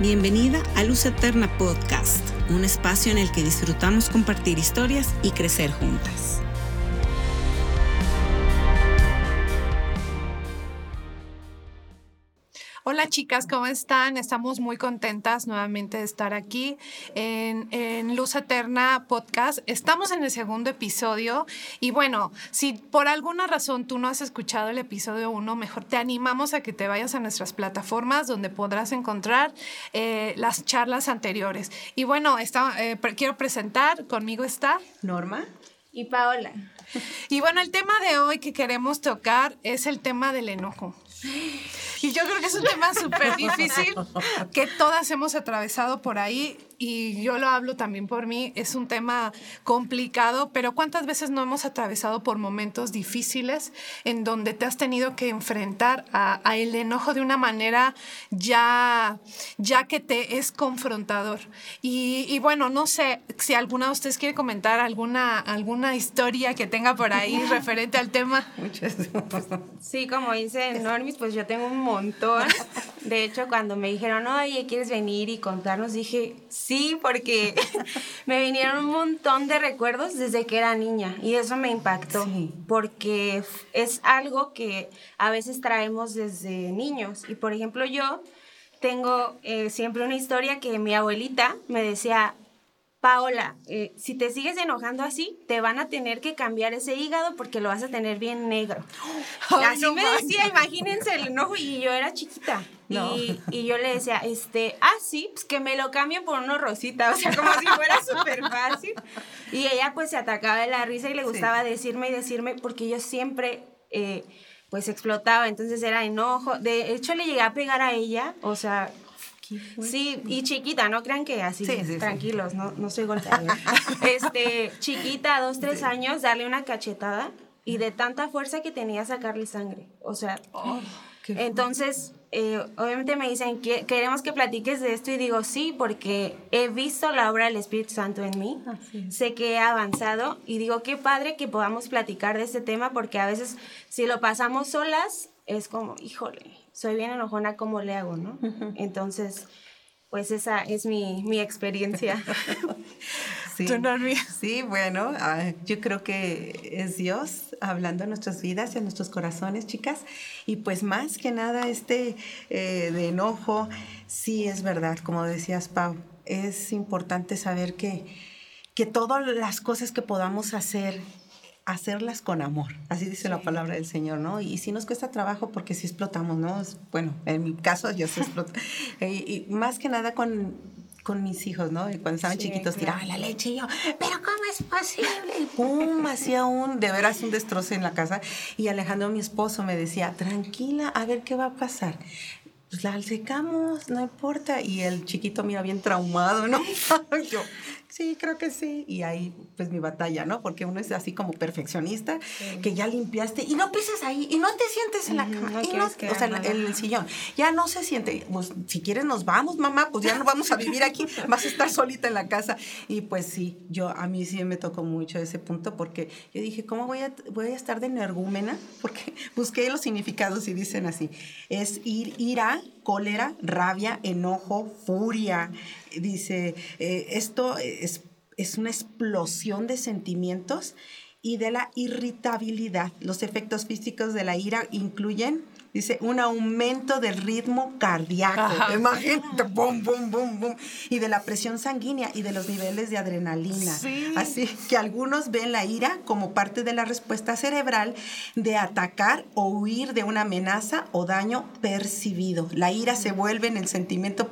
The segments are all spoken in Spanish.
Bienvenida a Luz Eterna Podcast, un espacio en el que disfrutamos compartir historias y crecer juntas. Chicas, ¿cómo están? Estamos muy contentas nuevamente de estar aquí en, Luz Eterna Podcast. Estamos en el segundo episodio y bueno, si por alguna razón tú no has escuchado el episodio 1, mejor te animamos a que te vayas a nuestras plataformas donde podrás encontrar eh, las charlas anteriores. Y bueno, eh, quiero presentar, conmigo está Norma y Paola. Y bueno, el tema de hoy que queremos tocar es el tema del enojo. Y yo creo que es un tema súper difícil que todas hemos atravesado por ahí y yo lo hablo también por mí, es un tema complicado, pero ¿cuántas veces no hemos atravesado por momentos difíciles en donde te has tenido que enfrentar a, el enojo de una manera ya, ya que te es confrontador? Y, bueno, no sé si alguna de ustedes quiere comentar alguna, alguna historia que tenga por ahí referente al tema. Muchas. Sí, como dice Normis, pues yo tengo un montón. De hecho, cuando me dijeron, oye, ¿quieres venir y contarnos? Dije, sí, porque me vinieron un montón de recuerdos desde que era niña y eso me impactó, porque es algo que a veces traemos desde niños. Y por ejemplo, yo tengo eh, siempre una historia que mi abuelita me decía, Paola, eh, si te sigues enojando así, te van a tener que cambiar ese hígado porque lo vas a tener bien negro. así me decía, imagínense el enojo y yo era chiquita. Y, y, yo le decía, este, ah, sí, pues que me lo cambien por uno rosita, o sea, como si fuera súper fácil. Y ella pues se atacaba de la risa y le gustaba decirme y decirme, porque yo siempre... Eh, pues explotaba, entonces era enojo. De hecho, le llegué a pegar a ella, o sea, Sí, y chiquita, no crean que así, tranquilos, no, no soy golpeada. este, chiquita, dos, tres años, darle una cachetada y de tanta fuerza que tenía sacarle sangre. O sea, oh, entonces, eh, obviamente me dicen, que queremos que platiques de esto y digo, sí, porque he visto la obra del Espíritu Santo en mí, sé que he avanzado y digo, qué padre que podamos platicar de este tema porque a veces si lo pasamos solas, es como, híjole, soy bien enojona, ¿cómo le hago, no? Entonces, pues esa es mi, mi experiencia. sí, sí, bueno, ah, yo creo que es Dios hablando en nuestras vidas y en nuestros corazones, chicas. Y pues más que nada este eh, de enojo, sí es verdad, como decías, Pau, es importante saber que, que todas las cosas que podamos hacer hacerlas con amor, así dice la palabra del Señor, ¿no? Y si nos cuesta trabajo porque si explotamos, ¿no? bueno, en mi caso yo se exploto. y, más que nada con, con mis hijos, ¿no? Y cuando estaban chiquitos tiraban la leche y yo, pero ¿cómo es posible? Y pum, hacía un, de veras un destrozo en la casa. Y Alejandro, mi esposo, me decía, tranquila, a ver qué va a pasar pues la secamos, no importa. Y el chiquito, mira, bien traumado, ¿no? yo, sí, creo que sí. Y ahí, pues mi batalla, ¿no? Porque uno es así como perfeccionista, que ya limpiaste y no pises ahí y no te sientes en la cama. o sea, en el sillón. Ya no se siente. Pues si quieres nos vamos, mamá, pues ya no vamos a vivir aquí, vas a estar solita en la casa. Y pues sí, yo, a mí sí me tocó mucho ese punto porque yo dije, ¿cómo voy a, voy a estar de energúmena? Porque busqué los significados y dicen así, es ir, ira, cólera, rabia, enojo, furia, dice, eh, esto es, es una explosión de sentimientos y de la irritabilidad. Los efectos físicos de la ira incluyen Dice, un aumento del ritmo cardíaco. Imagínate, bum, bum, bum, bum. Y de la presión sanguínea y de los niveles de adrenalina. Así que algunos ven la ira como parte de la respuesta cerebral de atacar o huir de una amenaza o daño percibido. La ira se vuelve en el sentimiento,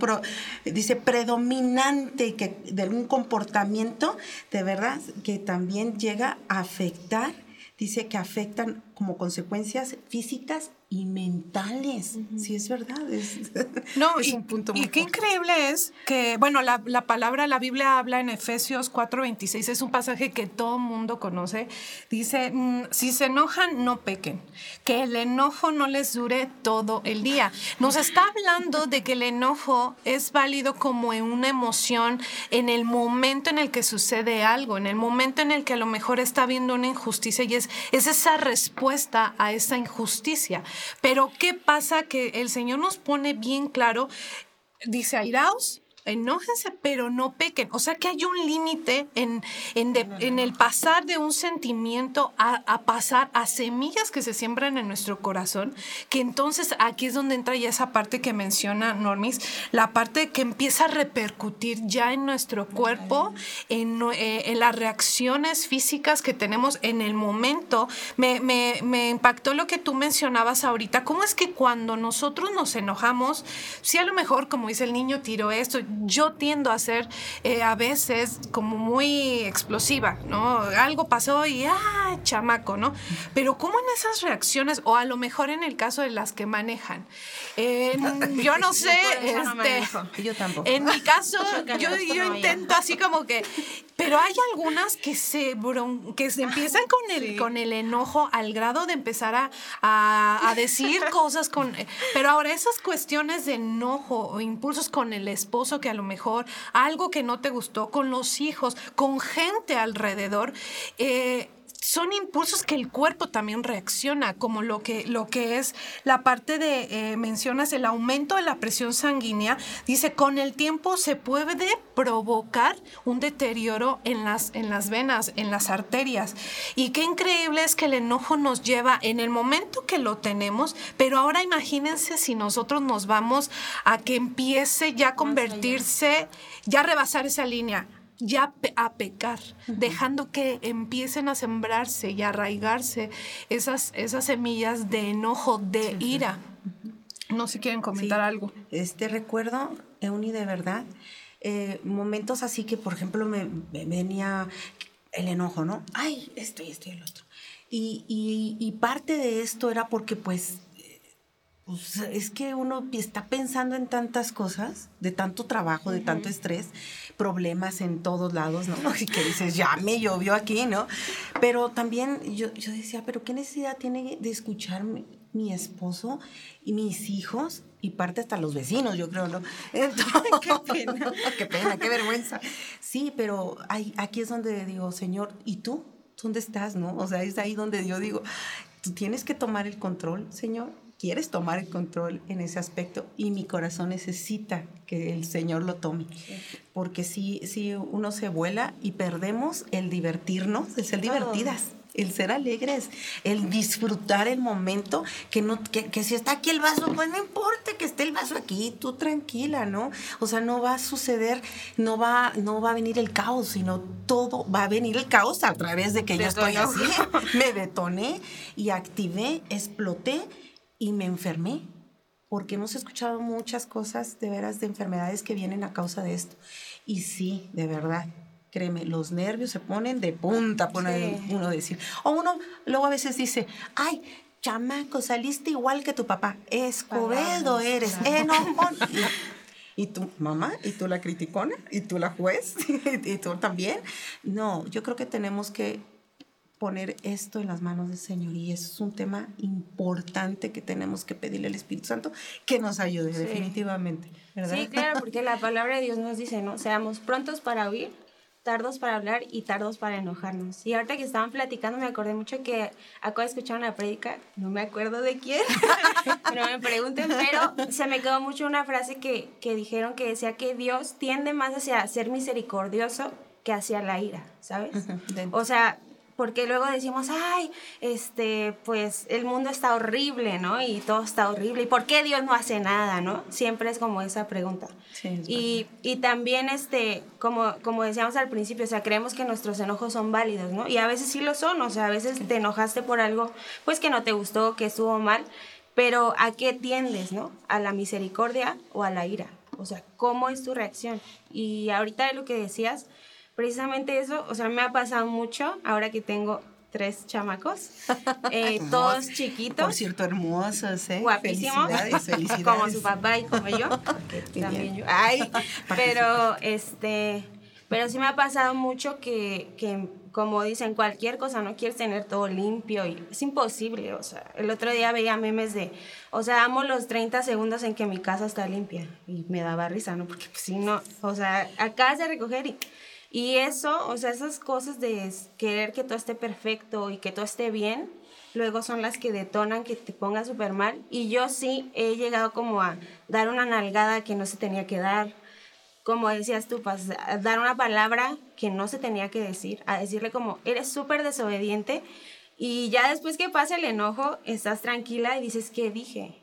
dice, predominante que, de un comportamiento de verdad que también llega a afectar dice que afectan como consecuencias físicas y mentales. Sí, es verdad. Es, no, y, un punto muy Y qué increíble es que, bueno, la, la, palabra, la Biblia habla en Efesios 4:26, es un pasaje que todo mundo conoce. Dice, mm, si se enojan, no pequen, que el enojo no les dure todo el día. Nos está hablando de que el enojo es válido como una emoción en el momento en el que sucede algo, en el momento en el que a lo mejor está habiendo una injusticia y es, es esa respuesta a esa injusticia. Pero ¿qué pasa? Que el Señor nos pone bien claro dice airaos, enójense, pero no pequen. O sea que hay un límite en, en, el pasar de un sentimiento a, a, pasar a semillas que se siembran en nuestro corazón, que entonces aquí es donde entra ya esa parte que menciona Normis, la parte que empieza a repercutir ya en nuestro cuerpo, en, eh, en las reacciones físicas que tenemos en el momento. Me, me, me impactó lo que tú mencionabas ahorita, cómo es que cuando nosotros nos enojamos, si a lo mejor, como dice el niño, tiró esto, yo tiendo a ser eh, a veces como muy explosiva, ¿no? Algo pasó y, ah, chamaco, ¿no? Pero ¿cómo en esas reacciones, o a lo mejor en el caso de las que manejan? yo no sé, este, yo tampoco. En mi caso, yo, yo intento así como que, pero hay algunas que se, que se empiezan con el, con el enojo al grado de empezar a, a, a decir cosas con... Pero ahora esas cuestiones de enojo o impulsos con el esposo que a lo mejor algo que no te gustó, con los hijos, con gente alrededor, eh, son impulsos que el cuerpo también reacciona, como lo que, lo que es la parte de, eh, mencionas, el aumento de la presión sanguínea. Dice, con el tiempo se puede provocar un deterioro en las, en las venas, en las arterias. Y qué increíble es que el enojo nos lleva en el momento que lo tenemos, pero ahora imagínense si nosotros nos vamos a que empiece ya a convertirse, ya a rebasar esa línea ya a pecar, dejando que empiecen a sembrarse y a arraigarse esas, esas semillas de enojo, de ira. No sé si quieren comentar algo. Este recuerdo, Euni, de verdad, eh, momentos así que, por ejemplo, me, venía el enojo, ¿no? Ay, esto y esto y el otro. Y, y, parte de esto era porque, pues, pues, es que uno está pensando en tantas cosas, de tanto trabajo, de tanto estrés, problemas en todos lados, ¿no? Y que dices, ya me llovió aquí, ¿no? Pero también yo, yo decía, pero ¿qué necesidad tiene de escuchar mi, esposo y mis hijos? Y parte hasta los vecinos, yo creo, ¿no? qué pena, qué pena, qué vergüenza. Sí, pero aquí es donde digo, Señor, ¿y tú? ¿Dónde estás, no? O sea, es ahí donde yo digo, tú tienes que tomar el control, Señor, quieres tomar el control en ese aspecto y mi corazón necesita que el Señor lo tome. Porque si, si uno se vuela y perdemos el divertirnos, el ser divertidas. El ser alegres, el disfrutar el momento, que no, que, si está aquí el vaso, pues no importa que esté el vaso aquí, tú tranquila, ¿no? O sea, no va a suceder, no va, no va a venir el caos, sino todo va a venir el caos a través de que yo estoy así, me detoné y activé, exploté y me enfermé, porque hemos escuchado muchas cosas de veras de enfermedades que vienen a causa de esto. Y sí, de verdad, créeme, los nervios se ponen de punta, pone uno decir. O uno luego a veces dice, ay, chamaco, saliste igual que tu papá, escobedo eres, enojón. Y tu mamá, y tú la criticona, y tú la juez, y tú también. No, yo creo que tenemos que poner esto en las manos del Señor y eso es un tema importante que tenemos que pedirle al Espíritu Santo que nos ayude definitivamente. Sí, claro, porque la palabra de Dios nos dice, ¿no? Seamos prontos para oír, tardos para hablar y tardos para enojarnos. Y ahorita que estaban platicando me acordé mucho que acabo de escuchar una prédica, no me acuerdo de quién, no me pregunten, pero se me quedó mucho una frase que, que dijeron que decía que Dios tiende más hacia ser misericordioso que hacia la ira, ¿sabes? O sea, porque luego decimos, ay, este, pues el mundo está horrible, ¿no? Y todo está horrible. ¿Y por qué Dios no hace nada, no? Siempre es como esa pregunta. Sí, y, y, también, este, como, como decíamos al principio, o sea, creemos que nuestros enojos son válidos, ¿no? Y a veces sí lo son, o sea, a veces te enojaste por algo, pues que no te gustó, que estuvo mal, pero ¿a qué tiendes, no? ¿A la misericordia o a la ira? O sea, ¿cómo es tu reacción? Y ahorita de lo que decías, precisamente eso, o sea, me ha pasado mucho ahora que tengo tres chamacos, eh, todos chiquitos. Por cierto, hermosos, ¿eh? Guapísimos. Felicidades, como su papá y como yo. También yo. Ay, pero este, pero sí me ha pasado mucho que, que, como dicen, cualquier cosa, no quieres tener todo limpio y es imposible, o sea, el otro día veía memes de, o sea, amo los 30 segundos en que mi casa está limpia y me daba risa, ¿no? Porque pues si no, o sea, acabas de recoger y y eso, o sea, esas cosas de querer que todo esté perfecto y que todo esté bien, luego son las que detonan que te pongas súper mal. Y yo sí he llegado como a dar una nalgada que no se tenía que dar, como decías tú, dar una palabra que no se tenía que decir, a decirle como, eres súper desobediente. Y ya después que pasa el enojo, estás tranquila y dices, ¿qué dije?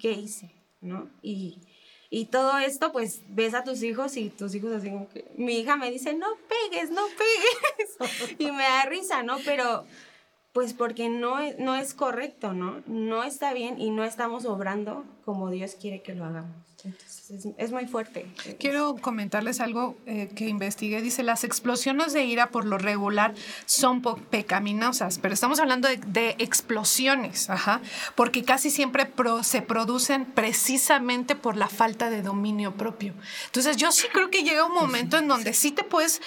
¿Qué hice? ¿No? Y, y todo esto, pues ves a tus hijos y tus hijos así como que, mi hija me dice, no pegues, no pegues. y me da risa, ¿no? Pero pues porque no, no es correcto, ¿no? No está bien y no estamos obrando como Dios quiere que lo hagamos. Entonces es, muy fuerte. Quiero comentarles algo eh, que investigué. Dice, las explosiones de ira por lo regular son pecaminosas, pero estamos hablando de, explosiones, ajá, porque casi siempre se producen precisamente por la falta de dominio propio. Entonces yo sí creo que llega un momento en donde sí te puedes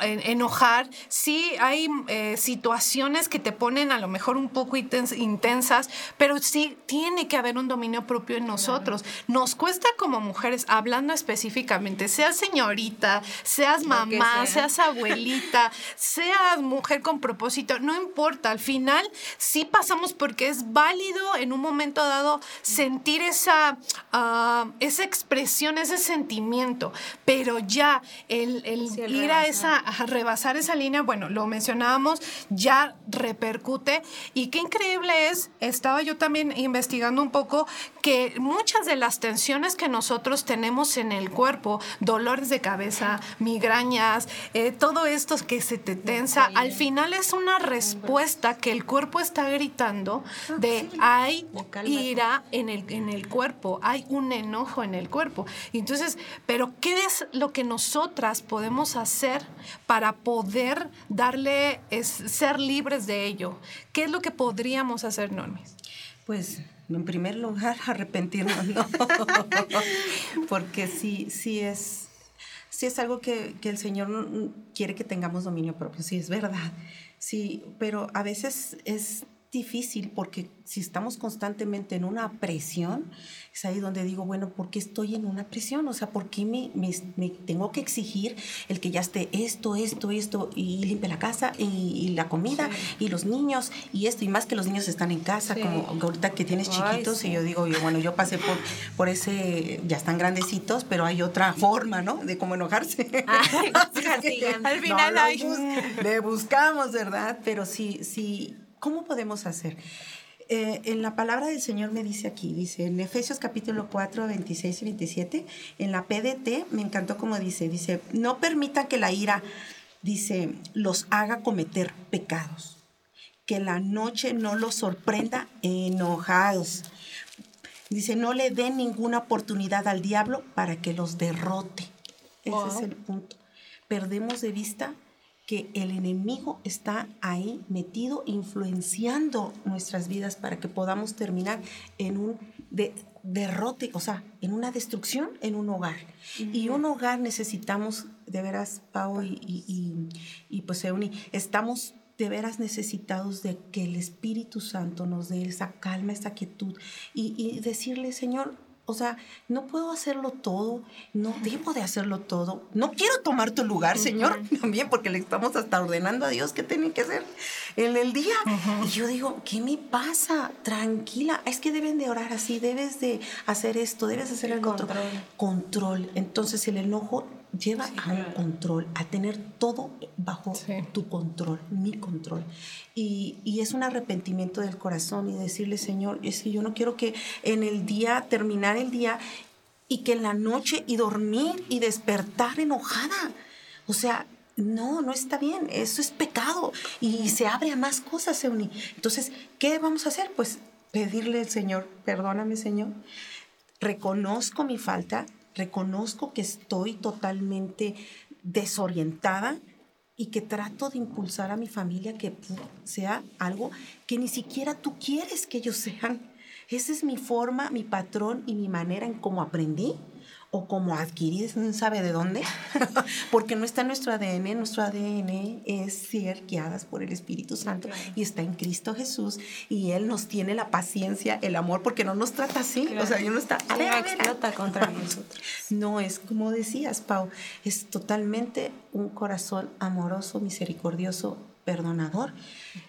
enojar, sí hay eh, situaciones que te ponen a lo mejor un poco intensas, pero sí tiene que haber un dominio propio en nosotros. Nos cuesta como mujeres, hablando específicamente, seas señorita, seas mamá, seas abuelita, seas mujer con propósito, no importa, al final sí pasamos porque es válido en un momento dado sentir esa, ah, esa expresión, ese sentimiento, pero ya el, ir a esa, a rebasar esa línea, bueno, lo mencionábamos, ya repercute. Y qué increíble es, estaba yo también investigando un poco que muchas de las tensiones que nosotros tenemos en el cuerpo, dolores de cabeza, migrañas, eh, todo esto que se te tensa, al final es una respuesta que el cuerpo está gritando de hay ira en el, en el cuerpo, hay un enojo en el cuerpo. Entonces, pero ¿qué es lo que nosotras podemos hacer para poder darle, es, ser libres de ello? ¿Qué es lo que podríamos hacer, Normis? Pues en primer lugar, arrepentirnos, ¿no? Porque sí, sí es, sí es algo que, que, el Señor quiere que tengamos dominio propio, sí es verdad, sí, pero a veces es difícil porque si estamos constantemente en una presión, es ahí donde digo, bueno, ¿por qué estoy en una presión? O sea, ¿por qué me, me, tengo que exigir el que ya esté esto, esto, esto, y limpie la casa, y, la comida, y los niños, y esto, y más que los niños están en casa, como ahorita que tienes chiquitos, y yo digo, bueno, yo pasé por, por ese, ya están grandecitos, pero hay otra forma, ¿no? De cómo enojarse. Al final hay... le buscamos, ¿verdad? Pero sí, sí, ¿cómo podemos hacer? Eh, en la palabra del Señor me dice aquí, dice en Efesios capítulo 4, 26 y 27, en la PDT me encantó como dice, dice, no permita que la ira, dice, los haga cometer pecados, que la noche no los sorprenda enojados. Dice, no le den ninguna oportunidad al diablo para que los derrote. Ese es el punto. Perdemos de vista que el enemigo está ahí metido, influenciando nuestras vidas para que podamos terminar en un derrote, o sea, en una destrucción en un hogar. Y un hogar necesitamos, de veras, Pau y, y, y, pues Euni, estamos de veras necesitados de que el Espíritu Santo nos dé esa calma, esa quietud y, y decirle, Señor, o sea, no puedo hacerlo todo, no debo de hacerlo todo. No quiero tomar tu lugar, Señor, también porque le estamos hasta ordenando a Dios qué tiene que hacer en el día. Y yo digo, ¿qué me pasa? Tranquila, es que deben de orar así, debes de hacer esto, debes de hacer el Control. Control. Entonces el enojo lleva a un control, a tener todo bajo tu control, mi control. Y, y, es un arrepentimiento del corazón y decirle, Señor, es que yo no quiero que en el día, terminar el día y que en la noche y dormir y despertar enojada. O sea, no, no está bien, eso es pecado y se abre a más cosas, Euni. Entonces, ¿qué vamos a hacer? Pues pedirle al Señor, perdóname, Señor, reconozco mi falta, reconozco que estoy totalmente desorientada y que trato de impulsar a mi familia que sea algo que ni siquiera tú quieres que ellos sean. Esa es mi forma, mi patrón y mi manera en cómo aprendí o como adquirir, no sabe de dónde, porque no está en nuestro ADN, nuestro ADN es ser guiadas por el Espíritu Santo y está en Cristo Jesús y Él nos tiene la paciencia, el amor, porque no nos trata así, o sea, no está, a contra nosotros. No es como decías, Pau, es totalmente un corazón amoroso, misericordioso perdonador,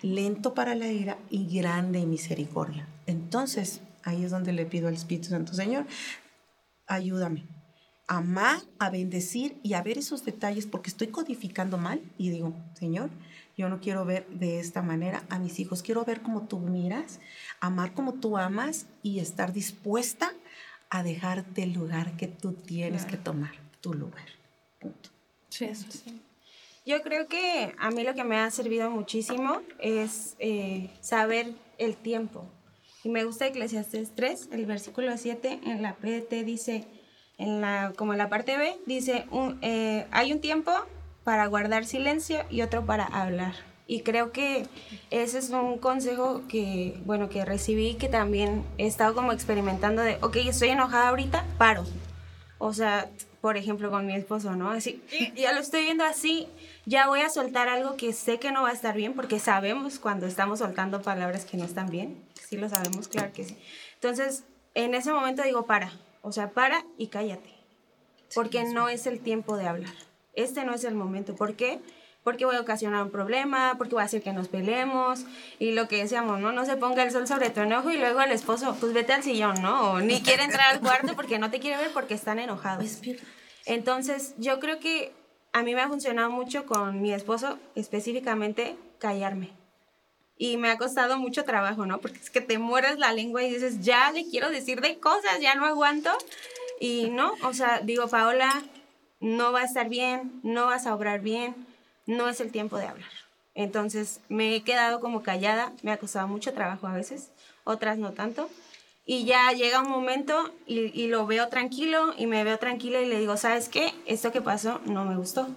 lento para la ira y grande en misericordia. Entonces, ahí es donde le pido al Espíritu Santo, Señor, ayúdame amar, a bendecir y a ver esos detalles porque estoy codificando mal y digo, Señor, yo no quiero ver de esta manera a mis hijos, quiero ver como tú miras, amar como tú amas y estar dispuesta a dejarte el lugar que tú tienes que tomar, tu lugar. Punto. Sí, eso sí. Yo creo que a mí lo que me ha servido muchísimo es eh, saber el tiempo. Y me gusta Eclesiastes 3, el versículo 7, en la PDT dice, en la, como en la parte B, dice, eh, hay un tiempo para guardar silencio y otro para hablar. Y creo que ese es un consejo que, bueno, que recibí, que también he estado como experimentando de, ok, estoy enojada ahorita, paro. O sea, por ejemplo, con mi esposo, ¿no? Así, ya lo estoy viendo así, ya voy a soltar algo que sé que no va a estar bien, porque sabemos cuando estamos soltando palabras que no están bien. Sí lo sabemos, claro que sí. Entonces, en ese momento digo, para. O sea, para y cállate. Porque no es el tiempo de hablar. Este no es el momento. ¿Por qué? porque voy a ocasionar un problema, porque voy a hacer que nos peleemos y lo que decíamos, ¿no? No se ponga el sol sobre tu enojo y luego el esposo, pues vete al sillón, ¿no? O ni quiere entrar al cuarto porque no te quiere ver porque están enojados. Entonces, yo creo que a mí me ha funcionado mucho con mi esposo, específicamente callarme. Y me ha costado mucho trabajo, ¿no? Porque es que te mueres la lengua y dices, ya le quiero decir de cosas, ya no aguanto. Y no, o sea, digo, Paola, no va a estar bien, no vas a obrar bien no es el tiempo de hablar. Entonces me he quedado como callada, me ha costado mucho trabajo a veces, otras no tanto. Y ya llega un momento y, lo veo tranquilo y me veo tranquila y le digo, ¿sabes qué? Esto que pasó no me gustó.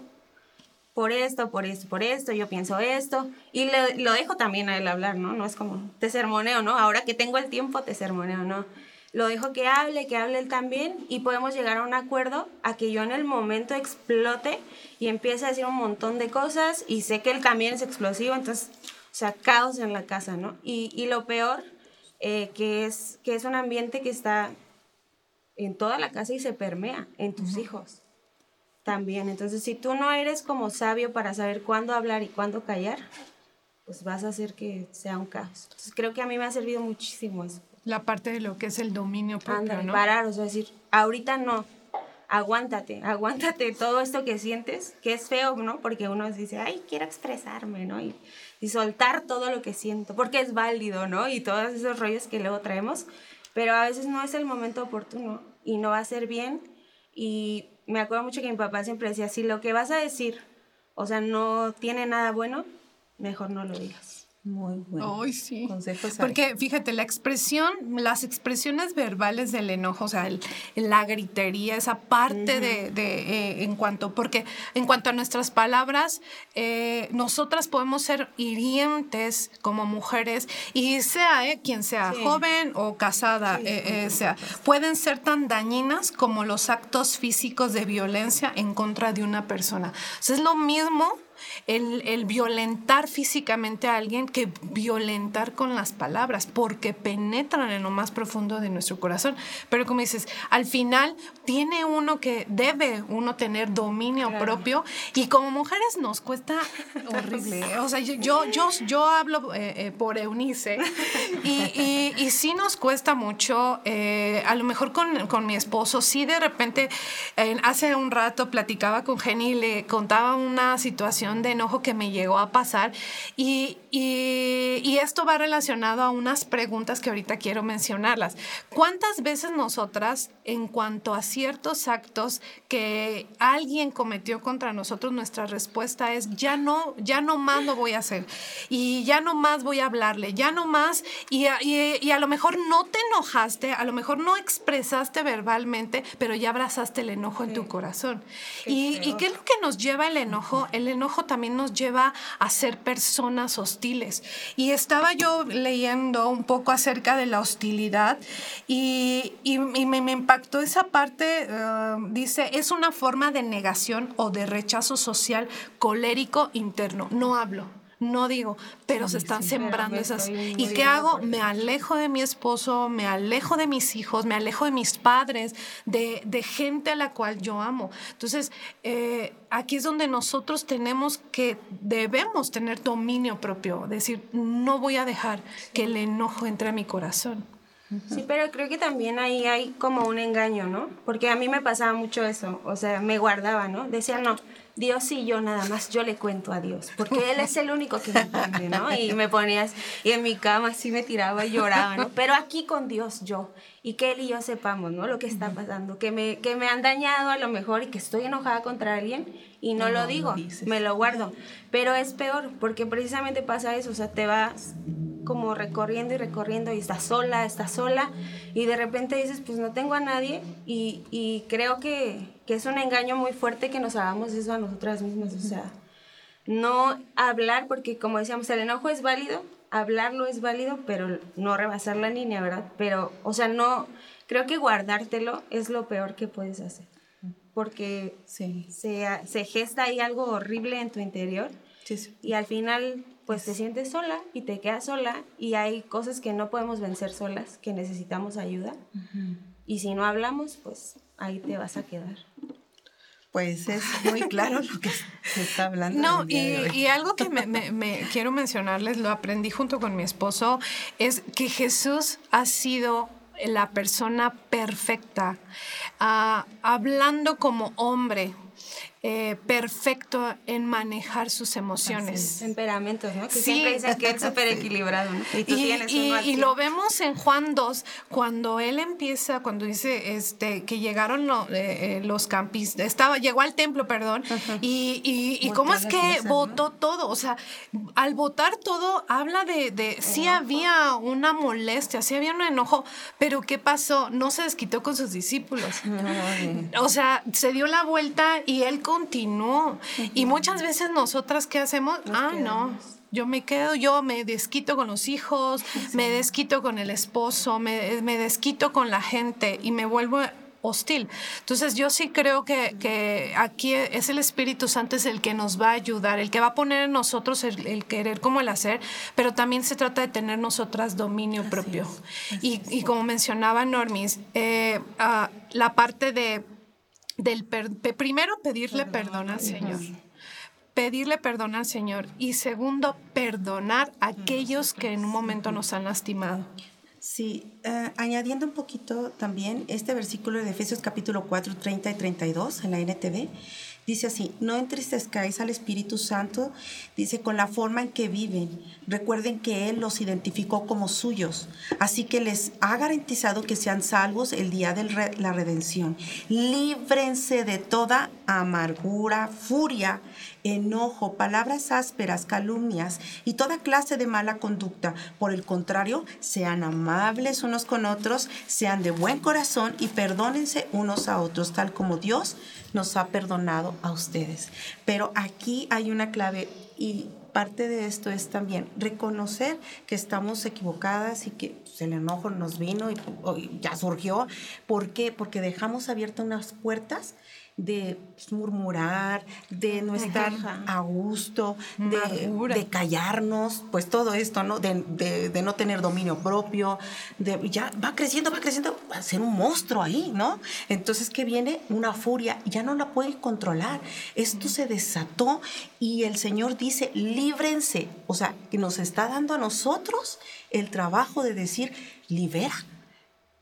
Por esto, por esto, por esto, yo pienso esto. Y lo dejo también a él hablar, ¿no? No es como, te sermoneo, ¿no? Ahora que tengo el tiempo, te sermoneo, ¿no? lo dejo que hable, que hable él también y podemos llegar a un acuerdo a que yo en el momento explote y empiece a decir un montón de cosas y sé que él también es explosivo, entonces, o sea, caos en la casa, ¿no? Y, lo peor, eh, que, es, que es un ambiente que está en toda la casa y se permea en tus hijos también. Entonces, si tú no eres como sabio para saber cuándo hablar y cuándo callar, pues vas a hacer que sea un caos. Entonces, creo que a mí me ha servido muchísimo eso la parte de lo que es el dominio propio, ¿no? parar, o sea, decir, ahorita no, aguántate, aguántate todo esto que sientes, que es feo, ¿no? Porque uno dice, ay, quiero expresarme, ¿no? Y, y soltar todo lo que siento, porque es válido, ¿no? Y todos esos rollos que luego traemos, pero a veces no es el momento oportuno y no va a ser bien. Y me acuerdo mucho que mi papá siempre decía, si lo que vas a decir, o sea, no tiene nada bueno, mejor no lo digas. Muy bueno. Ay, sí. Porque fíjate, la expresión, las expresiones verbales del enojo, o sea, la gritería, esa parte de, eh, en cuanto, porque en cuanto a nuestras palabras, eh, nosotras podemos ser hirientes como mujeres y sea eh, quien sea, joven o casada, sea, pueden ser tan dañinas como los actos físicos de violencia en contra de una persona. O sea, es lo mismo el, violentar físicamente a alguien que violentar con las palabras, porque penetran en lo más profundo de nuestro corazón. Pero como dices, al final tiene uno que debe uno tener dominio propio y como mujeres nos cuesta horrible. O sea, yo, yo, yo, hablo eh, eh, por Eunice y, y, sí nos cuesta mucho, eh, a lo mejor con, con, mi esposo, sí de repente, hace un rato platicaba con Jenny y le contaba una situación de enojo que me llegó a pasar y, y, esto va relacionado a unas preguntas que ahorita quiero mencionarlas. ¿Cuántas veces nosotras, en cuanto a ciertos actos que alguien cometió contra nosotros, nuestra respuesta es, ya no, ya no más lo voy a hacer y ya no más voy a hablarle, ya no más y, y, a lo mejor no te enojaste, a lo mejor no expresaste verbalmente, pero ya abrazaste el enojo en tu corazón. y, ¿Y qué es lo que nos lleva el enojo? El enojo también nos lleva a ser personas hostiles. Y estaba yo leyendo un poco acerca de la hostilidad y, me, impactó esa parte, eh, dice, es una forma de negación o de rechazo social colérico interno. No hablo no digo, pero se están sembrando esas. ¿Y qué hago? Me alejo de mi esposo, me alejo de mis hijos, me alejo de mis padres, de, gente a la cual yo amo. Entonces, eh, aquí es donde nosotros tenemos que, debemos tener dominio propio, decir, no voy a dejar que el enojo entre a mi corazón. Sí, pero creo que también ahí hay como un engaño, ¿no? Porque a mí me pasaba mucho eso, o sea, me guardaba, ¿no? Decía, no, Dios y yo nada más, yo le cuento a Dios, porque Él es el único que me entiende, ¿no? Y me ponías, y en mi cama así me tiraba y lloraba, ¿no? Pero aquí con Dios yo, y que Él y yo sepamos, ¿no? Lo que está pasando, que me, que me han dañado a lo mejor y que estoy enojada contra alguien y no, lo digo, me lo guardo. Pero es peor, porque precisamente pasa eso, o sea, te vas como recorriendo y recorriendo y estás sola, estás sola y de repente dices, pues no tengo a nadie y, y creo que, que, es un engaño muy fuerte que nos hagamos eso a nosotras mismas, o sea, no hablar porque como decíamos, el enojo es válido, hablarlo es válido, pero no rebasar la línea, ¿verdad? Pero, o sea, no, creo que guardártelo es lo peor que puedes hacer porque se, se gesta ahí algo horrible en tu interior y al final pues te sientes sola y te quedas sola y hay cosas que no podemos vencer solas, que necesitamos ayuda. Y si no hablamos, pues ahí te vas a quedar. Pues es muy claro lo que se está hablando. No, y, y, algo que me, me, quiero mencionarles, lo aprendí junto con mi esposo, es que Jesús ha sido la persona perfecta, ah, hablando como hombre, eh, perfecto en manejar sus emociones. Temperamentos, ¿no? Que sí. siempre dicen que es súper equilibrado, ¿no? Y, tú tienes y, lo vemos en Juan 2, cuando él empieza, cuando dice este, que llegaron eh, eh, los campistas, estaba, llegó al templo, perdón, y, y, cómo es que votó todo, o sea, al votar todo habla de, de sí había una molestia, sí había un enojo, pero ¿qué pasó? No se desquitó con sus discípulos. o sea, se dio la vuelta y él continuó. Y muchas veces nosotras, ¿qué hacemos? ah, no. Yo me quedo, yo me desquito con los hijos, me desquito con el esposo, me, me desquito con la gente y me vuelvo hostil. Entonces yo sí creo que, que, aquí es el Espíritu Santo es el que nos va a ayudar, el que va a poner en nosotros el, querer como el hacer, pero también se trata de tener nosotras dominio propio. y, y, como mencionaba Normis, eh, ah, la parte de del primero pedirle perdón al Señor. Pedirle perdón al Señor. Y segundo, perdonar a aquellos que en un momento nos han lastimado. Sí, eh, añadiendo un poquito también este versículo de Efesios capítulo 4, 30 y 32 en la NTV, Dice así, no entristezcáis al Espíritu Santo, dice, con la forma en que viven. Recuerden que Él los identificó como suyos, así que les ha garantizado que sean salvos el día de la redención. Líbrense de toda amargura, furia, enojo, palabras ásperas, calumnias y toda clase de mala conducta. Por el contrario, sean amables unos con otros, sean de buen corazón y perdónense unos a otros, tal como Dios nos ha perdonado a ustedes. Pero aquí hay una clave y parte de esto es también reconocer que estamos equivocadas y que pues, el enojo nos vino y, y ya surgió. ¿Por qué? Porque dejamos abiertas unas puertas de murmurar, de no estar a gusto, de, callarnos, pues todo esto, ¿no? De, no tener dominio propio, de, ya va creciendo, va creciendo, va a ser un monstruo ahí, ¿no? Entonces que viene una furia, ya no la puede controlar. Esto se desató y el Señor dice, líbrense, o sea, que nos está dando a nosotros el trabajo de decir, libera,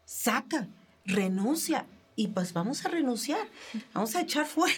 saca, renuncia, y pues vamos a renunciar, vamos a echar fuera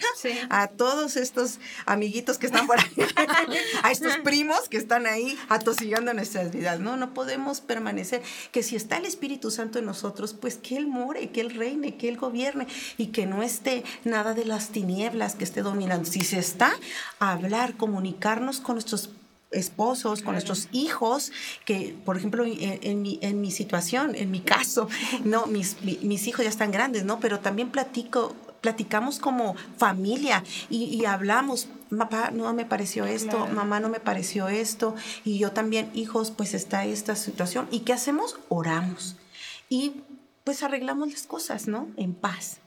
a todos estos amiguitos que están por ahí, a estos primos que están ahí atosigando nuestras vidas. No, no podemos permanecer. Que si está el Espíritu Santo en nosotros, pues que Él more, que Él reine, que Él gobierne y que no esté nada de las tinieblas que esté dominando. Si se está, a hablar, comunicarnos con nuestros esposos, con nuestros hijos, que por ejemplo en, mi, en, mi, situación, en mi caso, no, mis, mis hijos ya están grandes, ¿no? Pero también platico, platicamos como familia y, hablamos, papá no me pareció esto, mamá no me pareció esto, y yo también, hijos, pues está esta situación. ¿Y qué hacemos? Oramos. Y pues arreglamos las cosas, ¿no? En paz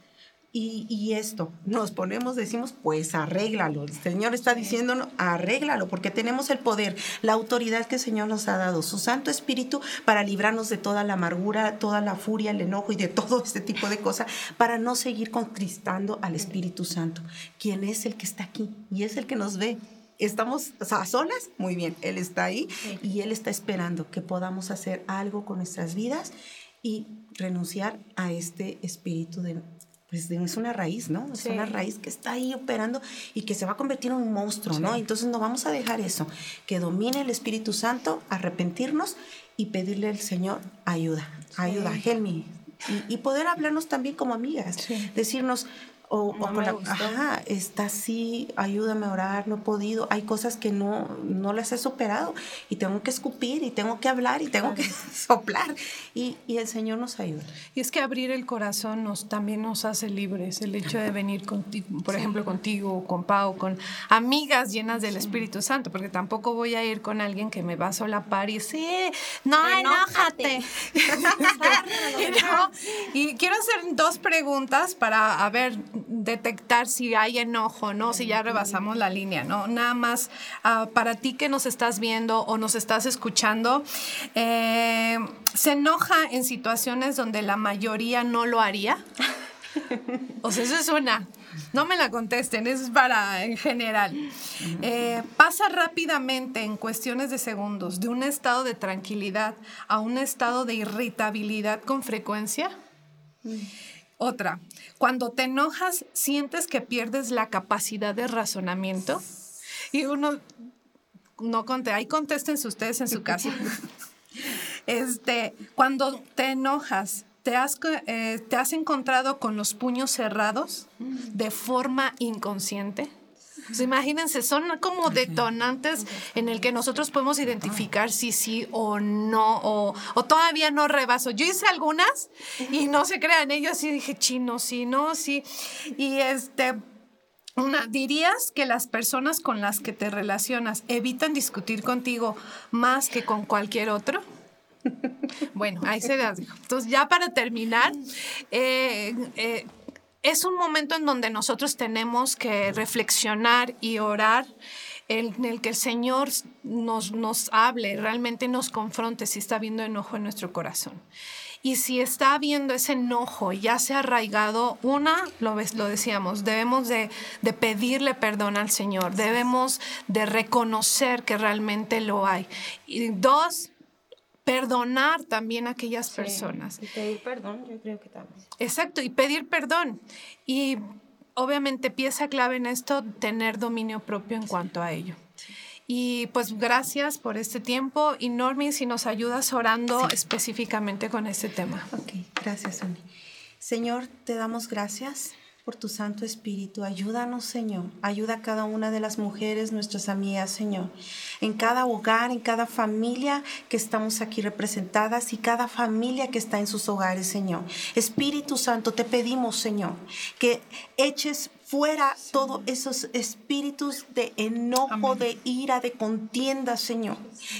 y, esto, nos ponemos, decimos, pues arréglalo. El Señor está diciéndonos, arréglalo, porque tenemos el poder, la autoridad que el Señor nos ha dado, su Santo Espíritu, para librarnos de toda la amargura, toda la furia, el enojo y de todo este tipo de cosas, para no seguir contristando al Espíritu Santo, quien es el que está aquí y es el que nos ve. Estamos a solas, muy bien, Él está ahí y Él está esperando que podamos hacer algo con nuestras vidas y renunciar a este espíritu de pues es una raíz, ¿no? Es una raíz que está ahí operando y que se va a convertir en un monstruo, ¿no? Entonces no vamos a dejar eso, que domine el Espíritu Santo, arrepentirnos y pedirle al Señor ayuda, ayuda, help me. Y, y, poder hablarnos también como amigas, decirnos, o, con la, ajá, está así, ayúdame a orar, no he podido. Hay cosas que no, no las he superado y tengo que escupir y tengo que hablar y tengo que soplar y, y, el Señor nos ayuda. Y es que abrir el corazón nos, también nos hace libres. El hecho de venir contigo, por ejemplo, contigo, con Pau, con amigas llenas del Espíritu Santo, porque tampoco voy a ir con alguien que me va a solapar y sí, no, enójate. y quiero hacer dos preguntas para, a ver, detectar si hay enojo, ¿no? Si ya rebasamos la línea, ¿no? Nada más ah, para ti que nos estás viendo o nos estás escuchando, eh, ¿se enoja en situaciones donde la mayoría no lo haría? O sea, eso es una. No me la contesten, es para en general. Eh, pasa rápidamente en cuestiones de segundos de un estado de tranquilidad a un estado de irritabilidad con frecuencia. Otra, cuando te enojas, sientes que pierdes la capacidad de razonamiento. Y uno, no conté, ahí contéstense ustedes en su casa. Este, cuando te enojas, ¿te has, eh, ¿te has encontrado con los puños cerrados de forma inconsciente? Imagínense, son como detonantes en el que nosotros podemos identificar si sí o no, o, todavía no rebaso. Yo hice algunas y no se crean ellos y dije, chino, sí, no, sí. Y este, una, ¿dirías que las personas con las que te relacionas evitan discutir contigo más que con cualquier otro? Bueno, ahí se las dijo. Entonces, ya para terminar, eh, eh, es un momento en donde nosotros tenemos que reflexionar y orar en el que el Señor nos, nos hable, realmente nos confronte si está viendo enojo en nuestro corazón. Y si está viendo ese enojo ya se ha arraigado, una, lo, lo decíamos, debemos de, de, pedirle perdón al Señor, debemos de reconocer que realmente lo hay. Y dos, perdonar también a aquellas personas. Y pedir perdón, yo creo que también. Exacto, y pedir perdón. Y obviamente pieza clave en esto, tener dominio propio en cuanto a ello. Y pues gracias por este tiempo. Y Normi, si nos ayudas orando específicamente con este tema. Ok, gracias, Sonia. Señor, te damos gracias por tu Santo Espíritu. Ayúdanos, Señor. Ayuda a cada una de las mujeres, nuestras amigas, Señor. En cada hogar, en cada familia que estamos aquí representadas y cada familia que está en sus hogares, Señor. Espíritu Santo, te pedimos, Señor, que eches fuera todos esos espíritus de enojo, de ira, de contienda, Señor.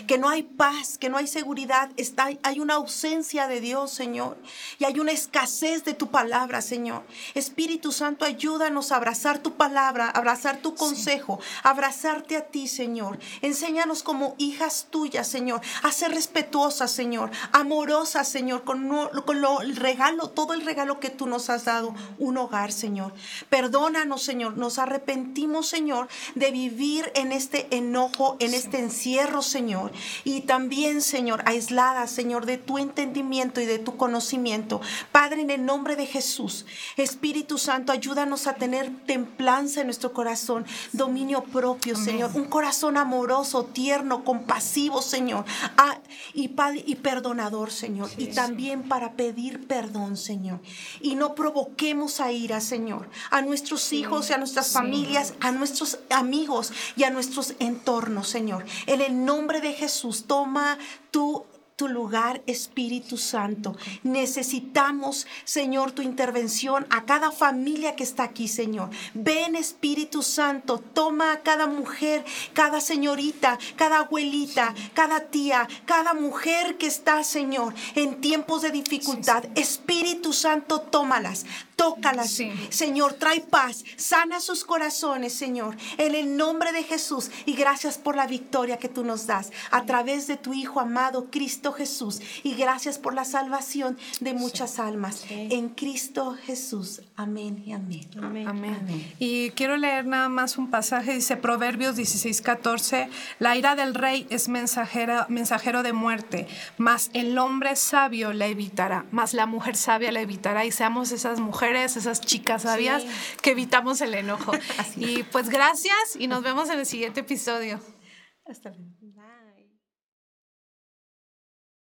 Que no hay paz, que no hay seguridad, está, hay una ausencia de Dios, Señor. Y hay una escasez de tu palabra, Señor. Espíritu Santo, ayúdanos a abrazar tu palabra, abrazar tu consejo, abrazarte a ti, Señor. Enséñanos como hijas tuyas, Señor, a ser respetuosas, Señor, amorosas, Señor, con, con lo, el regalo, todo el regalo que tú nos has dado, un hogar, Señor. Perdona Señor. Nos arrepentimos, Señor, de vivir en este enojo, en este encierro, Señor. Y también, Señor, aislada, Señor, de tu entendimiento y de tu conocimiento. Padre, en el nombre de Jesús, Espíritu Santo, ayúdanos a tener templanza en nuestro corazón, dominio propio, Señor. Un corazón amoroso, tierno, compasivo, Señor. Ah, y, y perdonador, Señor. y también para pedir perdón, Señor. Y no provoquemos a ira, Señor, a nuestros hijos y a nuestras familias, a nuestros amigos y a nuestros entornos, Señor. En el nombre de Jesús, toma tu tu lugar, Espíritu Santo. Necesitamos, Señor, tu intervención a cada familia que está aquí, Señor. Ven, Espíritu Santo, toma a cada mujer, cada señorita, cada abuelita, cada tía, cada mujer que está, Señor, en tiempos de dificultad. Espíritu Santo, tómalas. tócalas. Señor, trae paz, sana sus corazones, Señor, en el nombre de Jesús. Y gracias por la victoria que tú nos das a través de tu Hijo amado, Cristo Jesús. Y gracias por la salvación de muchas almas. En Cristo Jesús. Amén y amén. Amén. Y quiero leer nada más un pasaje, dice Proverbios 16, 14. La ira del rey es mensajera, mensajero de muerte, mas el hombre sabio la evitará, mas la mujer sabia la evitará. Y seamos esas mujeres, esas chicas sabias que evitamos el enojo. y pues gracias y nos vemos en el siguiente episodio. Hasta luego.